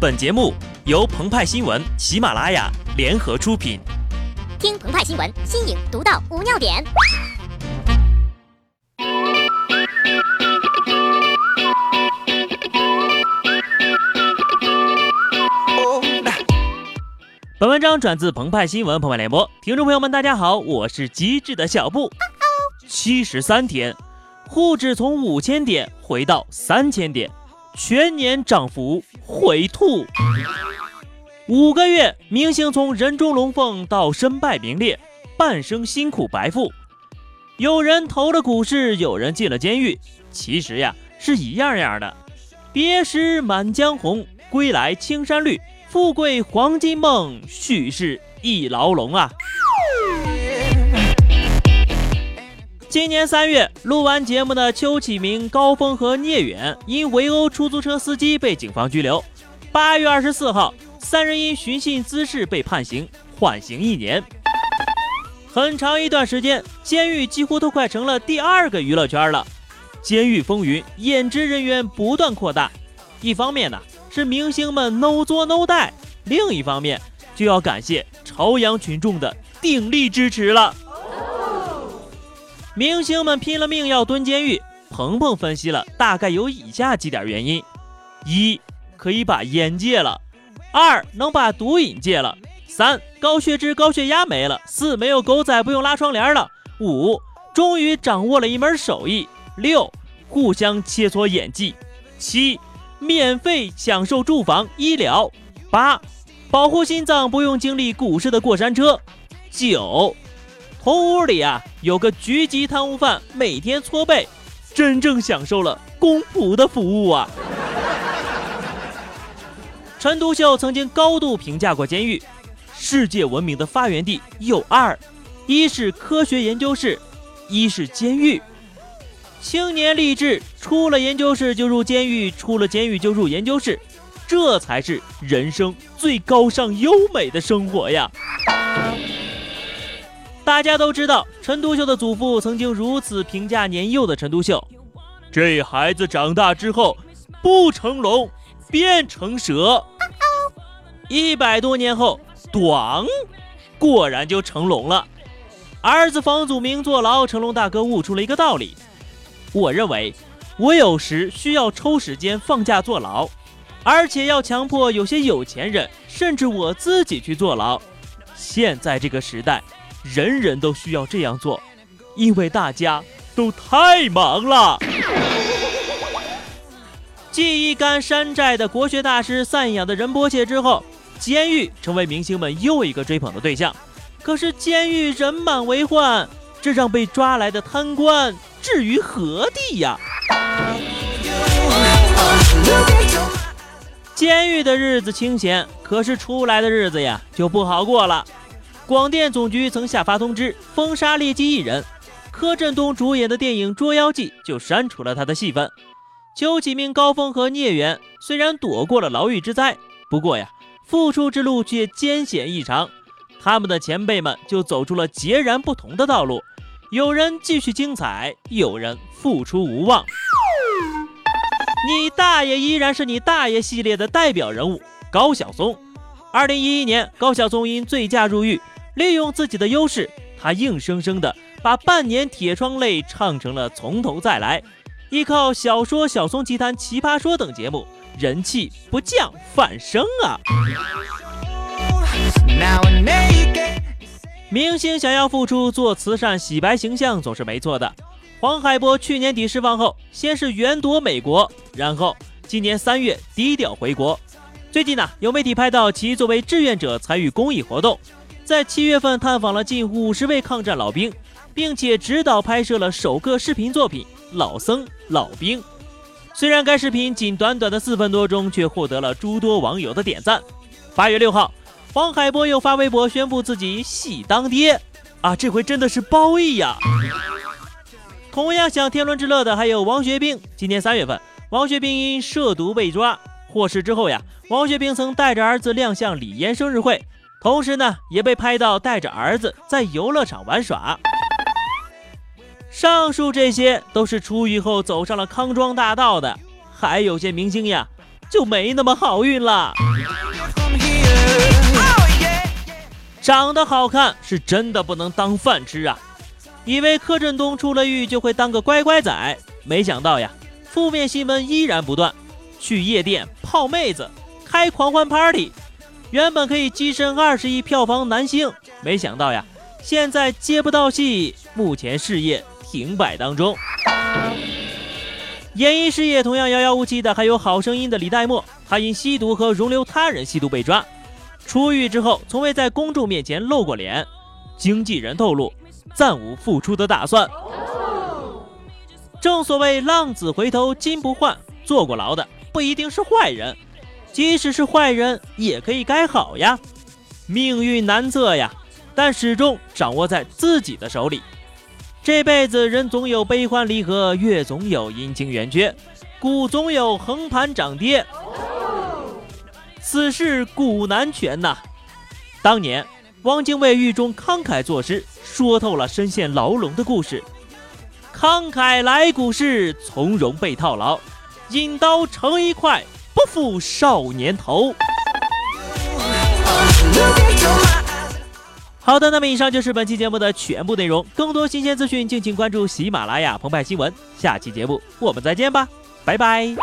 本节目由澎湃新闻、喜马拉雅联合出品。听澎湃新闻，新颖独到，无尿点。本文章转自澎湃新闻澎湃联播，听众朋友们，大家好，我是机智的小布。七十三天，沪指从五千点回到三千点。全年涨幅回吐，五个月，明星从人中龙凤到身败名裂，半生辛苦白付。有人投了股市，有人进了监狱，其实呀是一样样的。别时满江红，归来青山绿，富贵黄金梦，许是一牢笼啊。今年三月录完节目的邱启明、高峰和聂远因围殴出租车司机被警方拘留。八月二十四号，三人因寻衅滋事被判刑，缓刑一年。很长一段时间，监狱几乎都快成了第二个娱乐圈了。监狱风云，演职人员不断扩大。一方面呢是明星们 no 作 no 带，另一方面就要感谢朝阳群众的鼎力支持了。明星们拼了命要蹲监狱，鹏鹏分析了，大概有以下几点原因：一，可以把烟戒了；二，能把毒瘾戒了；三，高血脂、高血压没了；四，没有狗仔不用拉窗帘了；五，终于掌握了一门手艺；六，互相切磋演技；七，免费享受住房、医疗；八，保护心脏不用经历股市的过山车；九。同屋里啊，有个局级贪污犯，每天搓背，真正享受了公仆的服务啊！陈独秀曾经高度评价过监狱，世界文明的发源地有二，一是科学研究室，一是监狱。青年励志，出了研究室就入监狱，出了监狱就入研究室，这才是人生最高尚优美的生活呀！大家都知道，陈独秀的祖父曾经如此评价年幼的陈独秀：“这孩子长大之后不成龙，变成蛇。”一百多年后，短，果然就成龙了。儿子房祖名坐牢，成龙大哥悟出了一个道理：我认为，我有时需要抽时间放假坐牢，而且要强迫有些有钱人，甚至我自己去坐牢。现在这个时代。人人都需要这样做，因为大家都太忙了。继一干山寨的国学大师散养的仁波切之后，监狱成为明星们又一个追捧的对象。可是监狱人满为患，这让被抓来的贪官置于何地呀？监狱的日子清闲，可是出来的日子呀就不好过了。广电总局曾下发通知封杀劣迹艺人，柯震东主演的电影《捉妖记》就删除了他的戏份。邱启明、高峰和聂远虽然躲过了牢狱之灾，不过呀，复出之路却艰险异常。他们的前辈们就走出了截然不同的道路，有人继续精彩，有人复出无望。你大爷依然是你大爷系列的代表人物高晓松。二零一一年，高晓松因醉驾入狱。利用自己的优势，他硬生生的把《半年铁窗泪》唱成了《从头再来》，依靠小说《小松奇谈》《奇葩说》等节目，人气不降反升啊！明星想要复出做慈善洗白形象总是没错的。黄海波去年底释放后，先是远躲美国，然后今年三月低调回国。最近呢，有媒体拍到其作为志愿者参与公益活动。在七月份探访了近五十位抗战老兵，并且指导拍摄了首个视频作品《老僧老兵》。虽然该视频仅短短的四分多钟，却获得了诸多网友的点赞。八月六号，黄海波又发微博宣布自己喜当爹啊！这回真的是褒义呀！同样享天伦之乐的还有王学兵。今年三月份，王学兵因涉毒被抓，获释之后呀，王学兵曾带着儿子亮相李嫣生日会。同时呢，也被拍到带着儿子在游乐场玩耍。上述这些都是出狱后走上了康庄大道的，还有些明星呀，就没那么好运了。长得好看是真的不能当饭吃啊！以为柯震东出了狱就会当个乖乖仔，没想到呀，负面新闻依然不断。去夜店泡妹子，开狂欢 party，原本可以跻身二十亿票房男星，没想到呀，现在接不到戏，目前事业停摆当中。演艺事业同样遥遥无期的还有《好声音》的李代沫，他因吸毒和容留他人吸毒被抓，出狱之后从未在公众面前露过脸。经纪人透露，暂无复出的打算。正所谓浪子回头金不换，坐过牢的不一定是坏人，即使是坏人也可以改好呀。命运难测呀，但始终掌握在自己的手里。这辈子人总有悲欢离合，月总有阴晴圆缺，股总有横盘涨跌，此事古难全呐。当年汪精卫狱中慷慨作诗，说透了身陷牢笼的故事。慷慨来股市，从容被套牢，引刀成一块，不负少年头。好的，那么以上就是本期节目的全部内容。更多新鲜资讯，敬请关注喜马拉雅澎湃新闻。下期节目我们再见吧，拜拜。